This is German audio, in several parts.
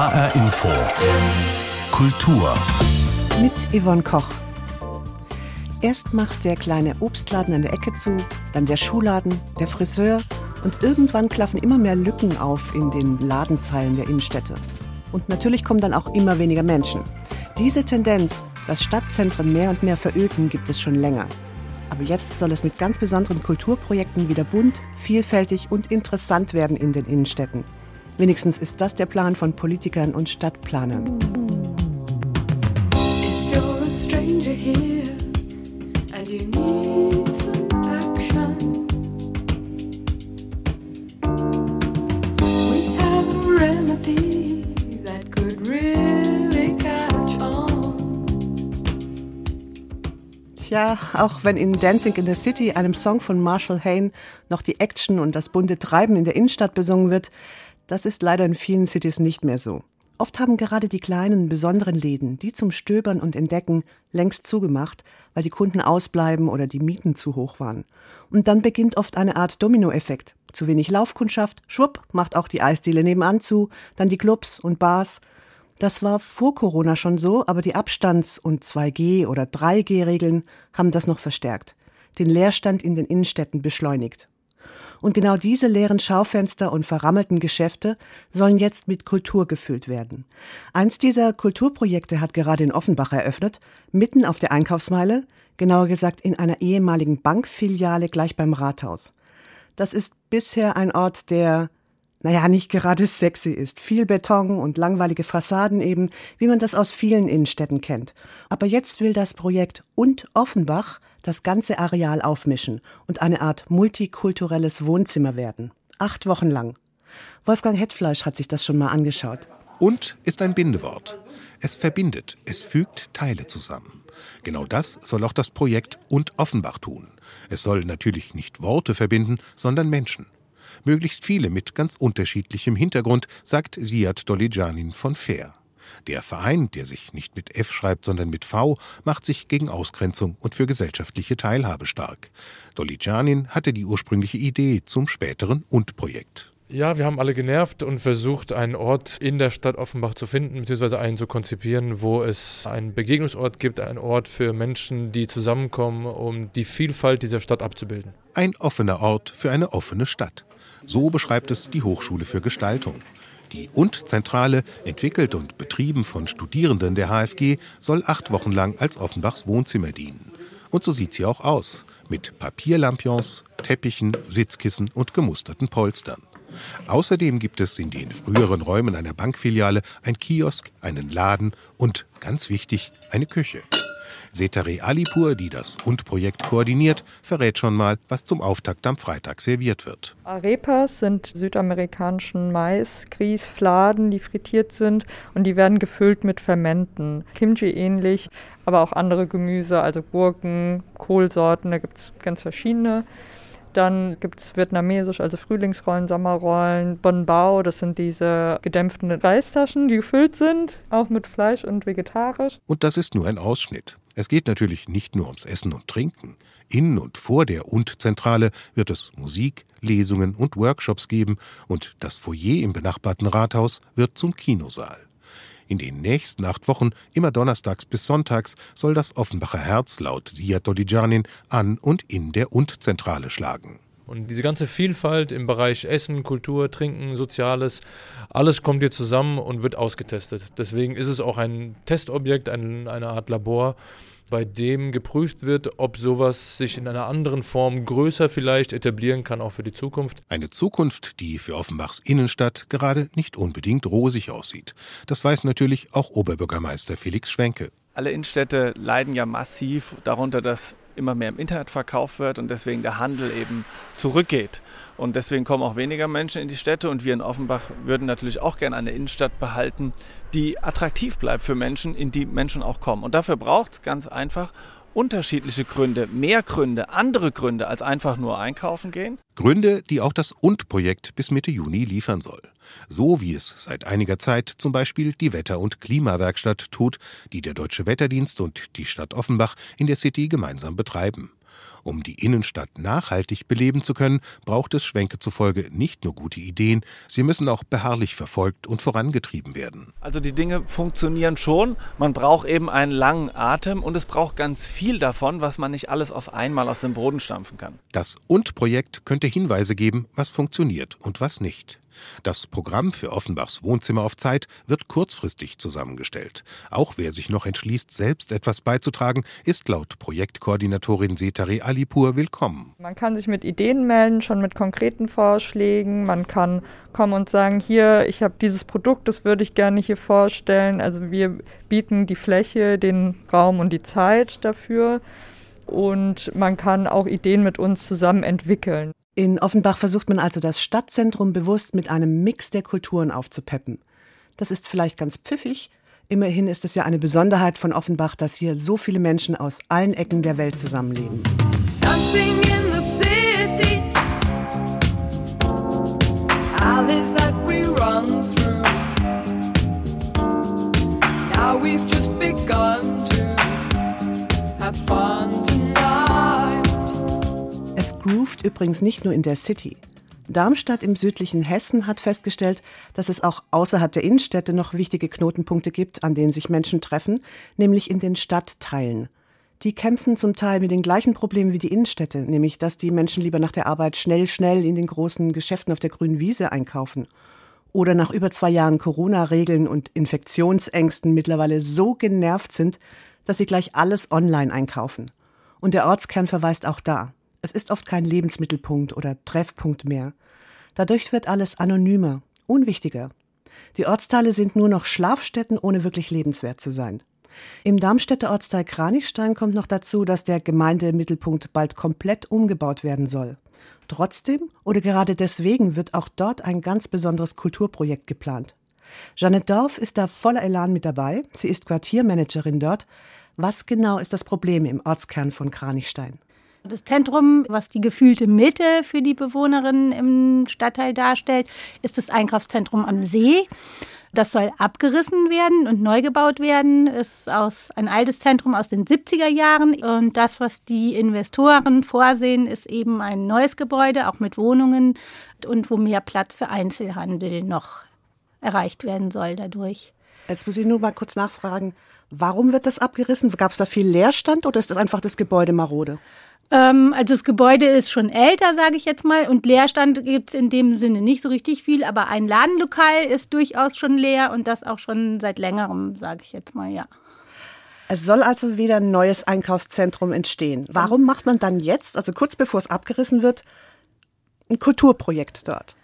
HR Info. Kultur. Mit Yvonne Koch. Erst macht der kleine Obstladen an der Ecke zu, dann der Schuhladen, der Friseur und irgendwann klaffen immer mehr Lücken auf in den Ladenzeilen der Innenstädte. Und natürlich kommen dann auch immer weniger Menschen. Diese Tendenz, dass Stadtzentren mehr und mehr veröden, gibt es schon länger. Aber jetzt soll es mit ganz besonderen Kulturprojekten wieder bunt, vielfältig und interessant werden in den Innenstädten. Wenigstens ist das der Plan von Politikern und Stadtplanern. Ja, auch wenn in Dancing in the City, einem Song von Marshall Hain, noch die Action und das bunte Treiben in der Innenstadt besungen wird, das ist leider in vielen Cities nicht mehr so. Oft haben gerade die kleinen, besonderen Läden, die zum Stöbern und Entdecken, längst zugemacht, weil die Kunden ausbleiben oder die Mieten zu hoch waren. Und dann beginnt oft eine Art Dominoeffekt. Zu wenig Laufkundschaft, schwupp, macht auch die Eisdiele nebenan zu, dann die Clubs und Bars. Das war vor Corona schon so, aber die Abstands- und 2G- oder 3G-Regeln haben das noch verstärkt, den Leerstand in den Innenstädten beschleunigt. Und genau diese leeren Schaufenster und verrammelten Geschäfte sollen jetzt mit Kultur gefüllt werden. Eins dieser Kulturprojekte hat gerade in Offenbach eröffnet, mitten auf der Einkaufsmeile, genauer gesagt in einer ehemaligen Bankfiliale gleich beim Rathaus. Das ist bisher ein Ort, der naja, nicht gerade sexy ist. Viel Beton und langweilige Fassaden eben, wie man das aus vielen Innenstädten kennt. Aber jetzt will das Projekt und Offenbach das ganze Areal aufmischen und eine Art multikulturelles Wohnzimmer werden. Acht Wochen lang. Wolfgang Hetfleisch hat sich das schon mal angeschaut. Und ist ein Bindewort. Es verbindet, es fügt Teile zusammen. Genau das soll auch das Projekt und Offenbach tun. Es soll natürlich nicht Worte verbinden, sondern Menschen. Möglichst viele mit ganz unterschiedlichem Hintergrund, sagt Siad Dolijanin von Fair. Der Verein, der sich nicht mit F schreibt, sondern mit V, macht sich gegen Ausgrenzung und für gesellschaftliche Teilhabe stark. Dolijanin hatte die ursprüngliche Idee zum späteren Und-Projekt. Ja, wir haben alle genervt und versucht, einen Ort in der Stadt Offenbach zu finden, beziehungsweise einen zu konzipieren, wo es einen Begegnungsort gibt, einen Ort für Menschen, die zusammenkommen, um die Vielfalt dieser Stadt abzubilden. Ein offener Ort für eine offene Stadt. So beschreibt es die Hochschule für Gestaltung. Die Und-Zentrale, entwickelt und betrieben von Studierenden der HFG, soll acht Wochen lang als Offenbachs Wohnzimmer dienen. Und so sieht sie auch aus. Mit Papierlampions, Teppichen, Sitzkissen und gemusterten Polstern. Außerdem gibt es in den früheren Räumen einer Bankfiliale ein Kiosk, einen Laden und, ganz wichtig, eine Küche. Setare Alipur, die das Und-Projekt koordiniert, verrät schon mal, was zum Auftakt am Freitag serviert wird. Arepas sind südamerikanischen Mais, Grieß, Fladen, die frittiert sind und die werden gefüllt mit Fermenten. Kimchi ähnlich, aber auch andere Gemüse, also Gurken, Kohlsorten, da gibt es ganz verschiedene. Dann gibt es vietnamesisch, also Frühlingsrollen, Sommerrollen, Bon Bao, das sind diese gedämpften Reistaschen, die gefüllt sind, auch mit Fleisch und vegetarisch. Und das ist nur ein Ausschnitt. Es geht natürlich nicht nur ums Essen und Trinken. In und vor der Und-Zentrale wird es Musik, Lesungen und Workshops geben und das Foyer im benachbarten Rathaus wird zum Kinosaal. In den nächsten acht Wochen, immer donnerstags bis sonntags, soll das Offenbacher Herz laut Siad Dodijanin an und in der Und-Zentrale schlagen. Und diese ganze Vielfalt im Bereich Essen, Kultur, Trinken, Soziales, alles kommt hier zusammen und wird ausgetestet. Deswegen ist es auch ein Testobjekt, ein, eine Art Labor, bei dem geprüft wird, ob sowas sich in einer anderen Form größer vielleicht etablieren kann, auch für die Zukunft. Eine Zukunft, die für Offenbachs Innenstadt gerade nicht unbedingt rosig aussieht. Das weiß natürlich auch Oberbürgermeister Felix Schwenke. Alle Innenstädte leiden ja massiv darunter, dass immer mehr im Internet verkauft wird und deswegen der Handel eben zurückgeht. Und deswegen kommen auch weniger Menschen in die Städte und wir in Offenbach würden natürlich auch gerne eine Innenstadt behalten, die attraktiv bleibt für Menschen, in die Menschen auch kommen. Und dafür braucht es ganz einfach unterschiedliche Gründe, mehr Gründe, andere Gründe als einfach nur einkaufen gehen. Gründe, die auch das Und-Projekt bis Mitte Juni liefern soll. So wie es seit einiger Zeit zum Beispiel die Wetter- und Klimawerkstatt tut, die der Deutsche Wetterdienst und die Stadt Offenbach in der City gemeinsam betreiben. Um die Innenstadt nachhaltig beleben zu können, braucht es Schwenke zufolge nicht nur gute Ideen, sie müssen auch beharrlich verfolgt und vorangetrieben werden. Also die Dinge funktionieren schon, man braucht eben einen langen Atem und es braucht ganz viel davon, was man nicht alles auf einmal aus dem Boden stampfen kann. Das Und-Projekt könnte Hinweise geben, was funktioniert und was nicht. Das Programm für Offenbachs Wohnzimmer auf Zeit wird kurzfristig zusammengestellt. Auch wer sich noch entschließt, selbst etwas beizutragen, ist laut Projektkoordinatorin Setare Alipur willkommen. Man kann sich mit Ideen melden, schon mit konkreten Vorschlägen. Man kann kommen und sagen, hier, ich habe dieses Produkt, das würde ich gerne hier vorstellen. Also wir bieten die Fläche, den Raum und die Zeit dafür. Und man kann auch Ideen mit uns zusammen entwickeln. In Offenbach versucht man also das Stadtzentrum bewusst mit einem Mix der Kulturen aufzupeppen. Das ist vielleicht ganz pfiffig, immerhin ist es ja eine Besonderheit von Offenbach, dass hier so viele Menschen aus allen Ecken der Welt zusammenleben. We've just begun to have fun groovt übrigens nicht nur in der City. Darmstadt im südlichen Hessen hat festgestellt, dass es auch außerhalb der Innenstädte noch wichtige Knotenpunkte gibt, an denen sich Menschen treffen, nämlich in den Stadtteilen. Die kämpfen zum Teil mit den gleichen Problemen wie die Innenstädte, nämlich dass die Menschen lieber nach der Arbeit schnell, schnell in den großen Geschäften auf der grünen Wiese einkaufen. Oder nach über zwei Jahren Corona-Regeln und Infektionsängsten mittlerweile so genervt sind, dass sie gleich alles online einkaufen. Und der Ortskern verweist auch da. Es ist oft kein Lebensmittelpunkt oder Treffpunkt mehr. Dadurch wird alles anonymer, unwichtiger. Die Ortsteile sind nur noch Schlafstätten, ohne wirklich lebenswert zu sein. Im Darmstädter Ortsteil Kranichstein kommt noch dazu, dass der Gemeindemittelpunkt bald komplett umgebaut werden soll. Trotzdem oder gerade deswegen wird auch dort ein ganz besonderes Kulturprojekt geplant. Jeanette Dorf ist da voller Elan mit dabei. Sie ist Quartiermanagerin dort. Was genau ist das Problem im Ortskern von Kranichstein? Das Zentrum, was die gefühlte Mitte für die Bewohnerinnen im Stadtteil darstellt, ist das Einkaufszentrum am See. Das soll abgerissen werden und neu gebaut werden. Ist aus ein altes Zentrum aus den 70er Jahren. Und das, was die Investoren vorsehen, ist eben ein neues Gebäude, auch mit Wohnungen und wo mehr Platz für Einzelhandel noch erreicht werden soll dadurch. Jetzt muss ich nur mal kurz nachfragen. Warum wird das abgerissen? Gab es da viel Leerstand oder ist das einfach das Gebäude marode? Ähm, also das Gebäude ist schon älter, sage ich jetzt mal, und Leerstand gibt es in dem Sinne nicht so richtig viel, aber ein Ladenlokal ist durchaus schon leer und das auch schon seit längerem, sage ich jetzt mal, ja. Es soll also wieder ein neues Einkaufszentrum entstehen. Warum macht man dann jetzt, also kurz bevor es abgerissen wird, ein Kulturprojekt dort?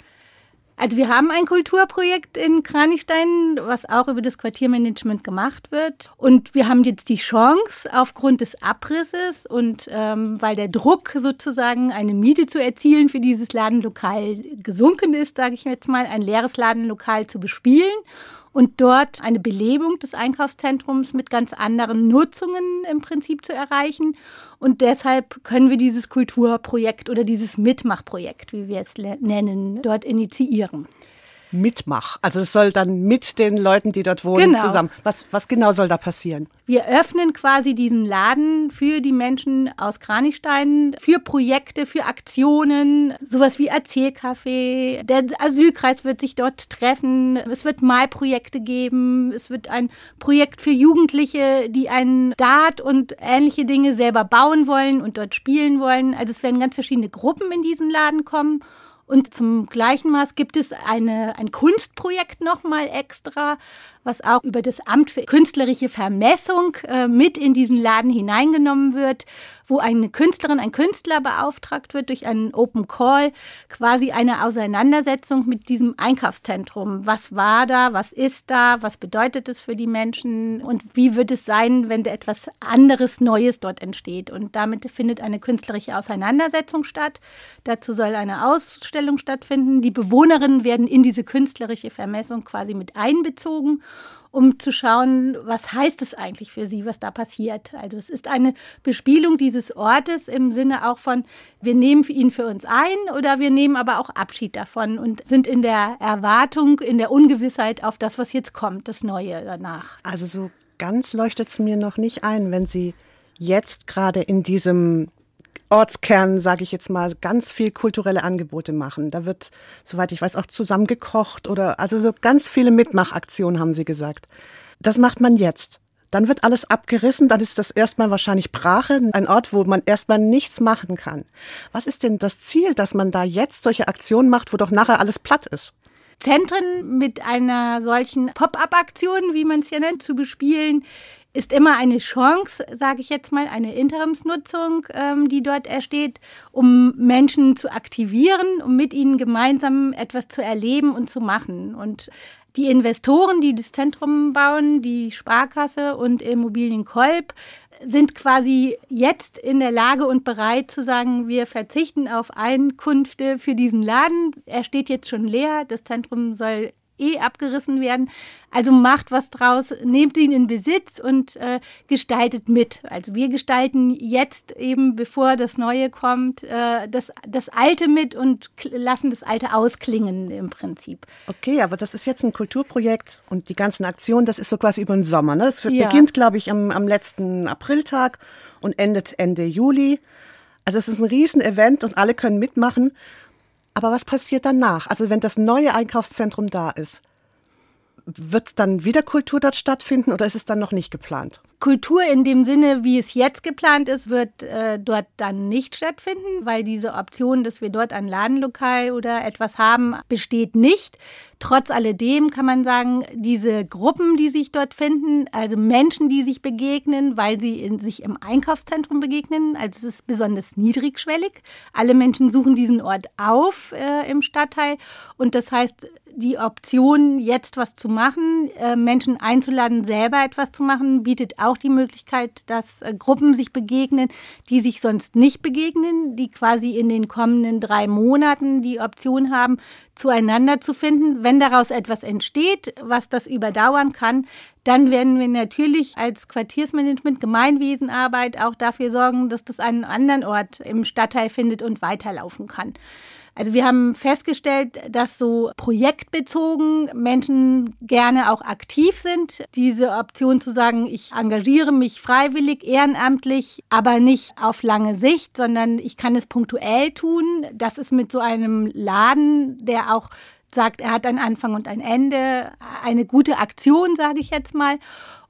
Also wir haben ein Kulturprojekt in Kranichstein, was auch über das Quartiermanagement gemacht wird. Und wir haben jetzt die Chance, aufgrund des Abrisses und ähm, weil der Druck sozusagen, eine Miete zu erzielen für dieses Ladenlokal gesunken ist, sage ich jetzt mal, ein leeres Ladenlokal zu bespielen und dort eine Belebung des Einkaufszentrums mit ganz anderen Nutzungen im Prinzip zu erreichen. Und deshalb können wir dieses Kulturprojekt oder dieses Mitmachprojekt, wie wir es nennen, dort initiieren. Mitmach. Also es soll dann mit den Leuten, die dort wohnen, genau. zusammen. Was, was genau soll da passieren? Wir öffnen quasi diesen Laden für die Menschen aus Kranichstein, für Projekte, für Aktionen, sowas wie Erzählcafé. Der Asylkreis wird sich dort treffen. Es wird Malprojekte geben. Es wird ein Projekt für Jugendliche, die einen Dart und ähnliche Dinge selber bauen wollen und dort spielen wollen. Also es werden ganz verschiedene Gruppen in diesen Laden kommen. Und zum gleichen Maß gibt es eine, ein Kunstprojekt nochmal extra, was auch über das Amt für künstlerische Vermessung äh, mit in diesen Laden hineingenommen wird, wo eine Künstlerin, ein Künstler beauftragt wird durch einen Open Call, quasi eine Auseinandersetzung mit diesem Einkaufszentrum. Was war da, was ist da, was bedeutet es für die Menschen und wie wird es sein, wenn etwas anderes, Neues dort entsteht. Und damit findet eine künstlerische Auseinandersetzung statt. Dazu soll eine Ausstellung stattfinden. Die Bewohnerinnen werden in diese künstlerische Vermessung quasi mit einbezogen um zu schauen, was heißt es eigentlich für sie, was da passiert. Also es ist eine Bespielung dieses Ortes im Sinne auch von, wir nehmen ihn für uns ein oder wir nehmen aber auch Abschied davon und sind in der Erwartung, in der Ungewissheit auf das, was jetzt kommt, das Neue danach. Also so ganz leuchtet es mir noch nicht ein, wenn Sie jetzt gerade in diesem Ortskern, sage ich jetzt mal, ganz viel kulturelle Angebote machen. Da wird, soweit ich weiß, auch zusammen gekocht oder also so ganz viele Mitmachaktionen, haben Sie gesagt. Das macht man jetzt. Dann wird alles abgerissen, dann ist das erstmal wahrscheinlich Brache, ein Ort, wo man erstmal nichts machen kann. Was ist denn das Ziel, dass man da jetzt solche Aktionen macht, wo doch nachher alles platt ist? Zentren mit einer solchen Pop-up-Aktion, wie man es ja nennt, zu bespielen, ist immer eine Chance, sage ich jetzt mal, eine Interimsnutzung, ähm, die dort ersteht, um Menschen zu aktivieren, um mit ihnen gemeinsam etwas zu erleben und zu machen. Und die Investoren, die das Zentrum bauen, die Sparkasse und Immobilien Kolb, sind quasi jetzt in der Lage und bereit zu sagen, wir verzichten auf Einkünfte für diesen Laden. Er steht jetzt schon leer. Das Zentrum soll eh abgerissen werden. Also macht was draus, nehmt ihn in Besitz und äh, gestaltet mit. Also wir gestalten jetzt eben, bevor das Neue kommt, äh, das, das Alte mit und lassen das Alte ausklingen im Prinzip. Okay, aber das ist jetzt ein Kulturprojekt und die ganzen Aktionen, das ist so quasi über den Sommer. Ne? Das ja. beginnt, glaube ich, am, am letzten Apriltag und endet Ende Juli. Also es ist ein Riesenevent und alle können mitmachen. Aber was passiert danach? Also wenn das neue Einkaufszentrum da ist, wird dann wieder Kultur dort stattfinden oder ist es dann noch nicht geplant? Kultur in dem Sinne, wie es jetzt geplant ist, wird äh, dort dann nicht stattfinden, weil diese Option, dass wir dort ein Ladenlokal oder etwas haben, besteht nicht. Trotz alledem kann man sagen, diese Gruppen, die sich dort finden, also Menschen, die sich begegnen, weil sie in, sich im Einkaufszentrum begegnen, also es ist besonders niedrigschwellig. Alle Menschen suchen diesen Ort auf äh, im Stadtteil und das heißt, die Option, jetzt was zu machen, äh, Menschen einzuladen, selber etwas zu machen, bietet auch die Möglichkeit, dass äh, Gruppen sich begegnen, die sich sonst nicht begegnen, die quasi in den kommenden drei Monaten die Option haben, zueinander zu finden. Wenn daraus etwas entsteht, was das überdauern kann, dann werden wir natürlich als Quartiersmanagement, Gemeinwesenarbeit auch dafür sorgen, dass das einen anderen Ort im Stadtteil findet und weiterlaufen kann. Also wir haben festgestellt, dass so projektbezogen Menschen gerne auch aktiv sind. Diese Option zu sagen, ich engagiere mich freiwillig, ehrenamtlich, aber nicht auf lange Sicht, sondern ich kann es punktuell tun. Das ist mit so einem Laden, der auch sagt, er hat einen Anfang und ein Ende, eine gute Aktion, sage ich jetzt mal.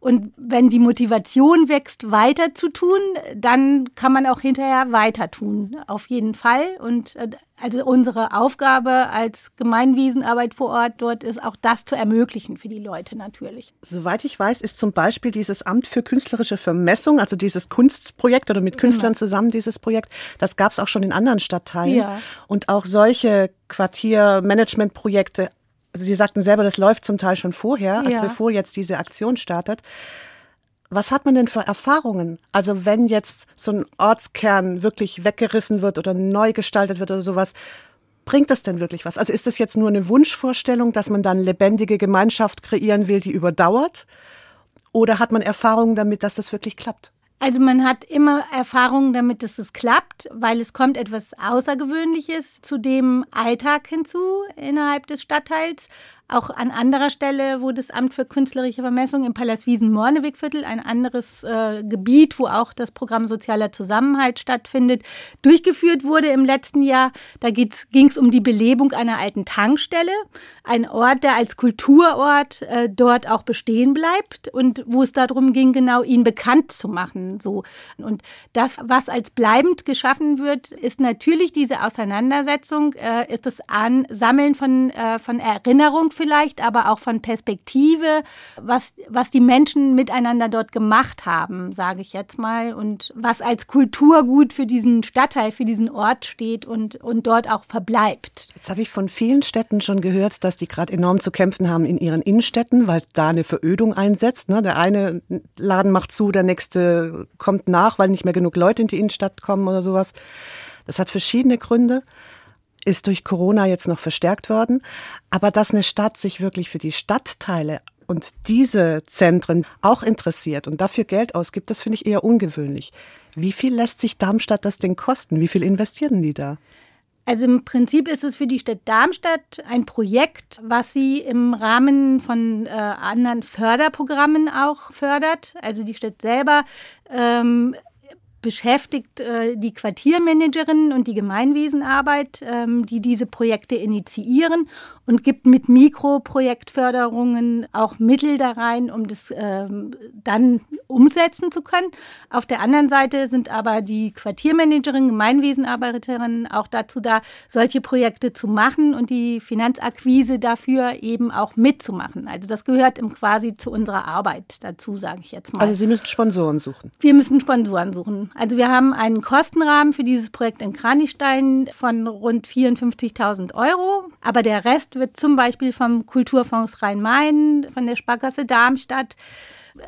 Und wenn die Motivation wächst, weiter zu tun, dann kann man auch hinterher weiter tun, auf jeden Fall. Und äh, also unsere Aufgabe als Gemeinwesenarbeit vor Ort dort ist auch das zu ermöglichen für die Leute natürlich. Soweit ich weiß, ist zum Beispiel dieses Amt für künstlerische Vermessung, also dieses Kunstprojekt oder mit genau. Künstlern genau. zusammen dieses Projekt, das gab es auch schon in anderen Stadtteilen. Ja. Und auch solche Quartiermanagementprojekte also Sie sagten selber, das läuft zum Teil schon vorher, also ja. bevor jetzt diese Aktion startet. Was hat man denn für Erfahrungen? Also wenn jetzt so ein Ortskern wirklich weggerissen wird oder neu gestaltet wird oder sowas, bringt das denn wirklich was? Also ist das jetzt nur eine Wunschvorstellung, dass man dann lebendige Gemeinschaft kreieren will, die überdauert? Oder hat man Erfahrungen damit, dass das wirklich klappt? Also man hat immer Erfahrungen damit, dass es klappt, weil es kommt etwas Außergewöhnliches zu dem Alltag hinzu innerhalb des Stadtteils. Auch an anderer Stelle, wo das Amt für künstlerische Vermessung im Palast Wiesen-Mornewegviertel, ein anderes äh, Gebiet, wo auch das Programm Sozialer Zusammenhalt stattfindet, durchgeführt wurde im letzten Jahr. Da ging es um die Belebung einer alten Tankstelle, ein Ort, der als Kulturort äh, dort auch bestehen bleibt und wo es darum ging, genau ihn bekannt zu machen. So. Und das, was als bleibend geschaffen wird, ist natürlich diese Auseinandersetzung, äh, ist das Ansammeln von, äh, von Erinnerung vielleicht, aber auch von Perspektive, was, was die Menschen miteinander dort gemacht haben, sage ich jetzt mal, und was als Kulturgut für diesen Stadtteil, für diesen Ort steht und, und dort auch verbleibt. Jetzt habe ich von vielen Städten schon gehört, dass die gerade enorm zu kämpfen haben in ihren Innenstädten, weil da eine Verödung einsetzt. Ne? Der eine Laden macht zu, der nächste kommt nach, weil nicht mehr genug Leute in die Innenstadt kommen oder sowas. Das hat verschiedene Gründe ist durch Corona jetzt noch verstärkt worden. Aber dass eine Stadt sich wirklich für die Stadtteile und diese Zentren auch interessiert und dafür Geld ausgibt, das finde ich eher ungewöhnlich. Wie viel lässt sich Darmstadt das denn kosten? Wie viel investieren die da? Also im Prinzip ist es für die Stadt Darmstadt ein Projekt, was sie im Rahmen von äh, anderen Förderprogrammen auch fördert. Also die Stadt selber ähm, beschäftigt äh, die Quartiermanagerinnen und die Gemeinwesenarbeit, ähm, die diese Projekte initiieren und gibt mit Mikroprojektförderungen auch Mittel da rein, um das ähm, dann umsetzen zu können. Auf der anderen Seite sind aber die Quartiermanagerinnen, Gemeinwesenarbeiterinnen auch dazu da, solche Projekte zu machen und die Finanzakquise dafür eben auch mitzumachen. Also das gehört im quasi zu unserer Arbeit dazu, sage ich jetzt mal. Also Sie müssen Sponsoren suchen. Wir müssen Sponsoren suchen. Also wir haben einen Kostenrahmen für dieses Projekt in Kranichstein von rund 54.000 Euro, aber der Rest wird zum Beispiel vom Kulturfonds Rhein-Main, von der Sparkasse Darmstadt,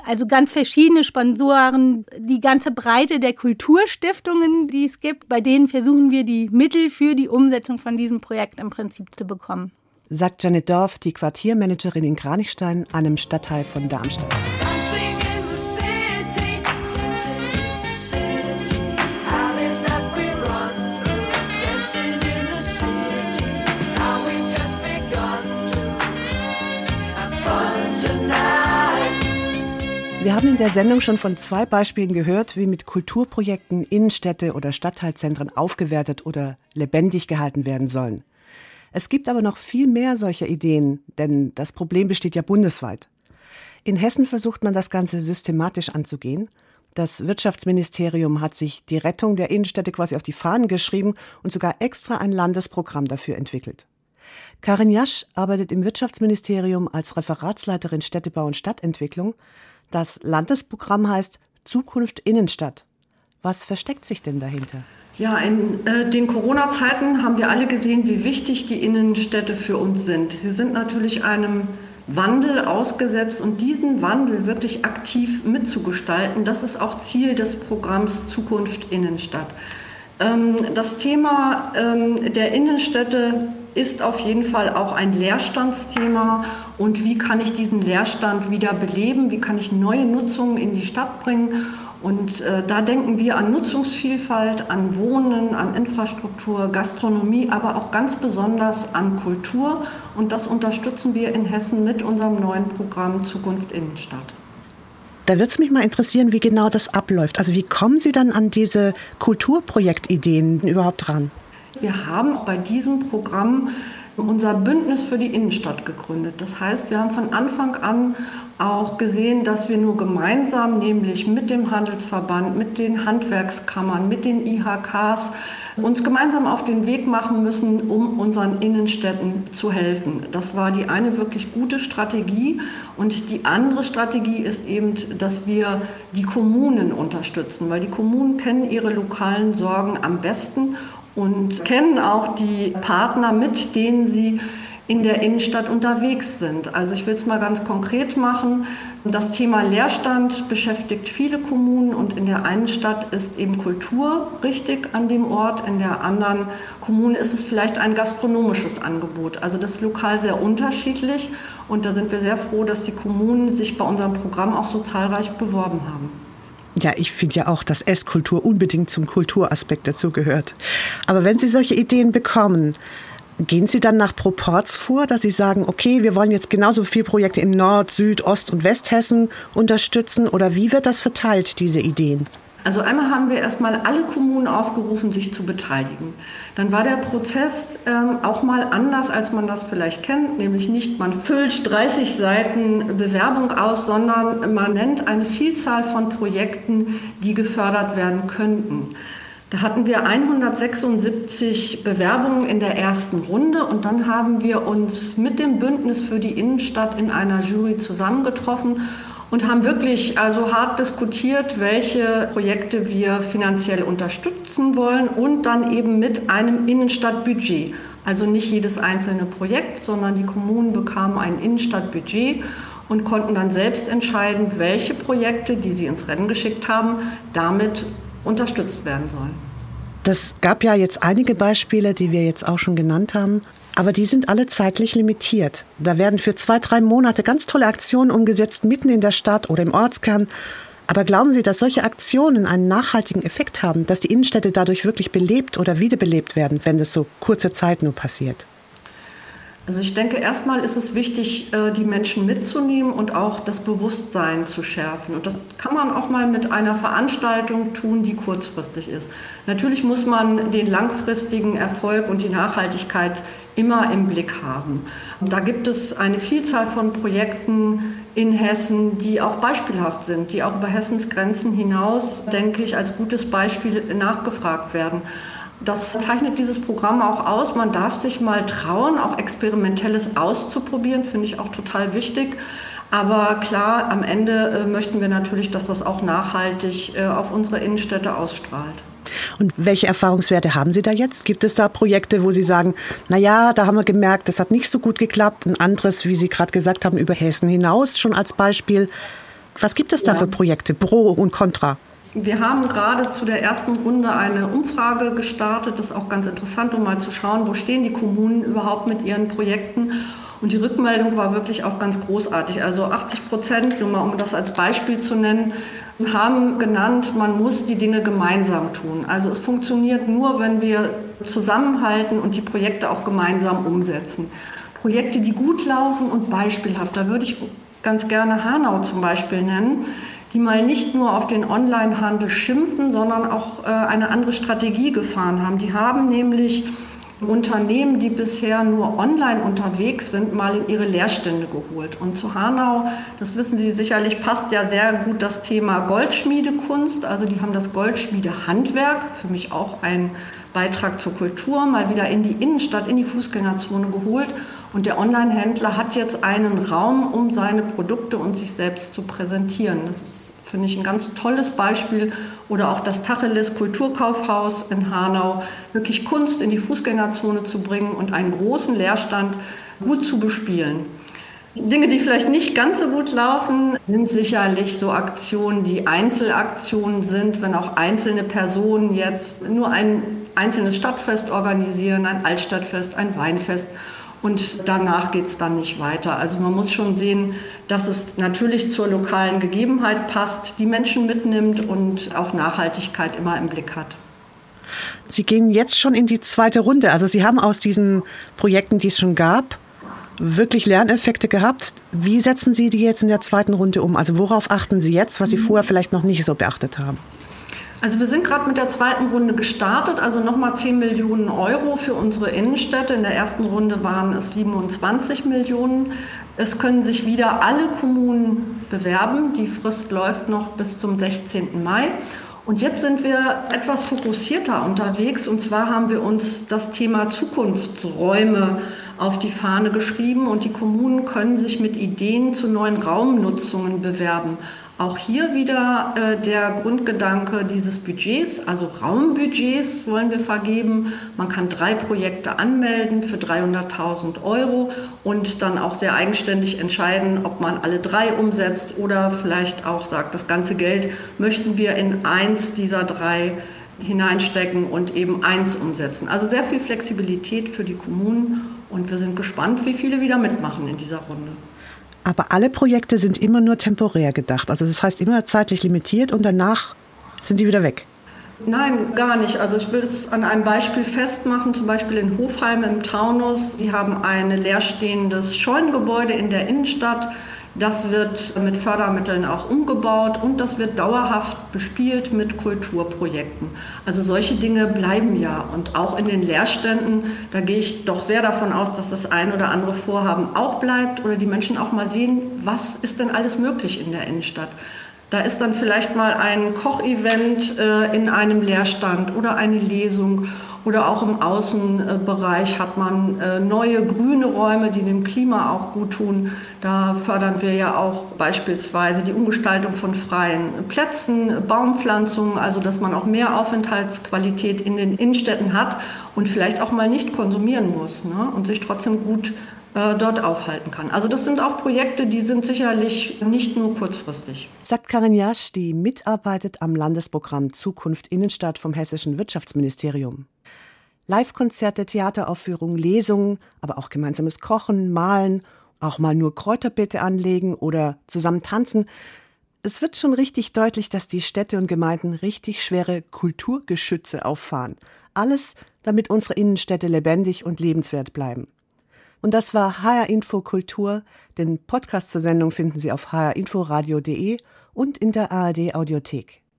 also ganz verschiedene Sponsoren, die ganze Breite der Kulturstiftungen, die es gibt, bei denen versuchen wir die Mittel für die Umsetzung von diesem Projekt im Prinzip zu bekommen. Sagt Janet Dorf, die Quartiermanagerin in Kranichstein, einem Stadtteil von Darmstadt. Haben in der Sendung schon von zwei Beispielen gehört, wie mit Kulturprojekten Innenstädte oder Stadtteilzentren aufgewertet oder lebendig gehalten werden sollen. Es gibt aber noch viel mehr solcher Ideen, denn das Problem besteht ja bundesweit. In Hessen versucht man das Ganze systematisch anzugehen. Das Wirtschaftsministerium hat sich die Rettung der Innenstädte quasi auf die Fahnen geschrieben und sogar extra ein Landesprogramm dafür entwickelt. Karin Jasch arbeitet im Wirtschaftsministerium als Referatsleiterin Städtebau und Stadtentwicklung. Das Landesprogramm heißt Zukunft Innenstadt. Was versteckt sich denn dahinter? Ja, in äh, den Corona-Zeiten haben wir alle gesehen, wie wichtig die Innenstädte für uns sind. Sie sind natürlich einem Wandel ausgesetzt und diesen Wandel wirklich aktiv mitzugestalten, das ist auch Ziel des Programms Zukunft Innenstadt. Ähm, das Thema ähm, der Innenstädte ist auf jeden Fall auch ein Leerstandsthema. Und wie kann ich diesen Leerstand wieder beleben? Wie kann ich neue Nutzungen in die Stadt bringen? Und äh, da denken wir an Nutzungsvielfalt, an Wohnen, an Infrastruktur, Gastronomie, aber auch ganz besonders an Kultur. Und das unterstützen wir in Hessen mit unserem neuen Programm Zukunft Innenstadt. Da würde es mich mal interessieren, wie genau das abläuft. Also wie kommen Sie dann an diese Kulturprojektideen überhaupt dran? Wir haben bei diesem Programm unser Bündnis für die Innenstadt gegründet. Das heißt, wir haben von Anfang an auch gesehen, dass wir nur gemeinsam, nämlich mit dem Handelsverband, mit den Handwerkskammern, mit den IHKs, uns gemeinsam auf den Weg machen müssen, um unseren Innenstädten zu helfen. Das war die eine wirklich gute Strategie. Und die andere Strategie ist eben, dass wir die Kommunen unterstützen, weil die Kommunen kennen ihre lokalen Sorgen am besten und kennen auch die Partner, mit denen sie in der Innenstadt unterwegs sind. Also ich will es mal ganz konkret machen. Das Thema Leerstand beschäftigt viele Kommunen und in der einen Stadt ist eben Kultur richtig an dem Ort, in der anderen Kommune ist es vielleicht ein gastronomisches Angebot. Also das ist lokal sehr unterschiedlich und da sind wir sehr froh, dass die Kommunen sich bei unserem Programm auch so zahlreich beworben haben. Ja, ich finde ja auch, dass Esskultur unbedingt zum Kulturaspekt dazugehört. Aber wenn Sie solche Ideen bekommen, gehen Sie dann nach Proports vor, dass Sie sagen, okay, wir wollen jetzt genauso viele Projekte in Nord-, Süd-, Ost- und Westhessen unterstützen? Oder wie wird das verteilt, diese Ideen? Also einmal haben wir erstmal alle Kommunen aufgerufen, sich zu beteiligen. Dann war der Prozess ähm, auch mal anders, als man das vielleicht kennt, nämlich nicht, man füllt 30 Seiten Bewerbung aus, sondern man nennt eine Vielzahl von Projekten, die gefördert werden könnten. Da hatten wir 176 Bewerbungen in der ersten Runde und dann haben wir uns mit dem Bündnis für die Innenstadt in einer Jury zusammengetroffen und haben wirklich also hart diskutiert, welche Projekte wir finanziell unterstützen wollen und dann eben mit einem Innenstadtbudget. Also nicht jedes einzelne Projekt, sondern die Kommunen bekamen ein Innenstadtbudget und konnten dann selbst entscheiden, welche Projekte, die sie ins Rennen geschickt haben, damit unterstützt werden sollen. Das gab ja jetzt einige Beispiele, die wir jetzt auch schon genannt haben. Aber die sind alle zeitlich limitiert. Da werden für zwei, drei Monate ganz tolle Aktionen umgesetzt, mitten in der Stadt oder im Ortskern. Aber glauben Sie, dass solche Aktionen einen nachhaltigen Effekt haben, dass die Innenstädte dadurch wirklich belebt oder wiederbelebt werden, wenn das so kurze Zeit nur passiert? Also ich denke, erstmal ist es wichtig, äh, die Menschen mitzunehmen und auch das Bewusstsein zu schärfen. Und das kann man auch mal mit einer Veranstaltung tun, die kurzfristig ist. Natürlich muss man den langfristigen Erfolg und die Nachhaltigkeit immer im Blick haben. Da gibt es eine Vielzahl von Projekten in Hessen, die auch beispielhaft sind, die auch über Hessens Grenzen hinaus, denke ich, als gutes Beispiel nachgefragt werden. Das zeichnet dieses Programm auch aus. Man darf sich mal trauen, auch Experimentelles auszuprobieren, finde ich auch total wichtig. Aber klar, am Ende äh, möchten wir natürlich, dass das auch nachhaltig äh, auf unsere Innenstädte ausstrahlt. Und welche Erfahrungswerte haben Sie da jetzt? Gibt es da Projekte, wo Sie sagen, na ja, da haben wir gemerkt, das hat nicht so gut geklappt. Ein anderes, wie Sie gerade gesagt haben, über Hessen hinaus schon als Beispiel. Was gibt es da ja. für Projekte, Pro und Contra? Wir haben gerade zu der ersten Runde eine Umfrage gestartet. Das ist auch ganz interessant, um mal zu schauen, wo stehen die Kommunen überhaupt mit ihren Projekten. Und die Rückmeldung war wirklich auch ganz großartig. Also 80 Prozent, nur mal um das als Beispiel zu nennen, haben genannt, man muss die Dinge gemeinsam tun. Also es funktioniert nur, wenn wir zusammenhalten und die Projekte auch gemeinsam umsetzen. Projekte, die gut laufen und beispielhaft. Da würde ich ganz gerne Hanau zum Beispiel nennen die mal nicht nur auf den Onlinehandel schimpfen, sondern auch äh, eine andere Strategie gefahren haben. Die haben nämlich Unternehmen, die bisher nur online unterwegs sind, mal in ihre Leerstände geholt. Und zu Hanau, das wissen Sie sicherlich, passt ja sehr gut das Thema Goldschmiedekunst. Also die haben das Goldschmiedehandwerk, für mich auch ein Beitrag zur Kultur, mal wieder in die Innenstadt, in die Fußgängerzone geholt. Und der Online-Händler hat jetzt einen Raum, um seine Produkte und sich selbst zu präsentieren. Das ist, finde ich, ein ganz tolles Beispiel. Oder auch das Tacheles Kulturkaufhaus in Hanau, wirklich Kunst in die Fußgängerzone zu bringen und einen großen Leerstand gut zu bespielen. Dinge, die vielleicht nicht ganz so gut laufen, sind sicherlich so Aktionen, die Einzelaktionen sind, wenn auch einzelne Personen jetzt nur ein einzelnes Stadtfest organisieren, ein Altstadtfest, ein Weinfest und danach geht es dann nicht weiter. Also man muss schon sehen, dass es natürlich zur lokalen Gegebenheit passt, die Menschen mitnimmt und auch Nachhaltigkeit immer im Blick hat. Sie gehen jetzt schon in die zweite Runde. Also Sie haben aus diesen Projekten, die es schon gab, wirklich Lerneffekte gehabt. Wie setzen Sie die jetzt in der zweiten Runde um? Also worauf achten Sie jetzt, was Sie vorher vielleicht noch nicht so beachtet haben? Also wir sind gerade mit der zweiten Runde gestartet, also nochmal 10 Millionen Euro für unsere Innenstädte. In der ersten Runde waren es 27 Millionen. Es können sich wieder alle Kommunen bewerben. Die Frist läuft noch bis zum 16. Mai. Und jetzt sind wir etwas fokussierter unterwegs. Und zwar haben wir uns das Thema Zukunftsräume auf die Fahne geschrieben und die Kommunen können sich mit Ideen zu neuen Raumnutzungen bewerben. Auch hier wieder äh, der Grundgedanke dieses Budgets, also Raumbudgets wollen wir vergeben. Man kann drei Projekte anmelden für 300.000 Euro und dann auch sehr eigenständig entscheiden, ob man alle drei umsetzt oder vielleicht auch sagt, das ganze Geld möchten wir in eins dieser drei hineinstecken und eben eins umsetzen. Also sehr viel Flexibilität für die Kommunen und wir sind gespannt, wie viele wieder mitmachen in dieser Runde. Aber alle Projekte sind immer nur temporär gedacht. Also das heißt immer zeitlich limitiert und danach sind die wieder weg. Nein, gar nicht. Also ich will es an einem Beispiel festmachen, zum Beispiel in Hofheim im Taunus. Die haben ein leerstehendes Scheunengebäude in der Innenstadt. Das wird mit Fördermitteln auch umgebaut und das wird dauerhaft bespielt mit Kulturprojekten. Also solche Dinge bleiben ja und auch in den Leerständen, da gehe ich doch sehr davon aus, dass das ein oder andere Vorhaben auch bleibt oder die Menschen auch mal sehen, was ist denn alles möglich in der Innenstadt. Da ist dann vielleicht mal ein Kochevent äh, in einem Leerstand oder eine Lesung oder auch im Außenbereich hat man äh, neue grüne Räume, die dem Klima auch gut tun. Da fördern wir ja auch beispielsweise die Umgestaltung von freien Plätzen, Baumpflanzungen, also dass man auch mehr Aufenthaltsqualität in den Innenstädten hat und vielleicht auch mal nicht konsumieren muss ne? und sich trotzdem gut äh, dort aufhalten kann. Also das sind auch Projekte, die sind sicherlich nicht nur kurzfristig. Sagt Karin Jasch, die mitarbeitet am Landesprogramm Zukunft Innenstadt vom Hessischen Wirtschaftsministerium. Live-Konzerte, Theateraufführungen, Lesungen, aber auch gemeinsames Kochen, Malen, auch mal nur Kräuterbeete anlegen oder zusammen tanzen. Es wird schon richtig deutlich, dass die Städte und Gemeinden richtig schwere Kulturgeschütze auffahren. Alles, damit unsere Innenstädte lebendig und lebenswert bleiben. Und das war HR Info Kultur. Den Podcast zur Sendung finden Sie auf hrinforadio.de und in der ARD Audiothek.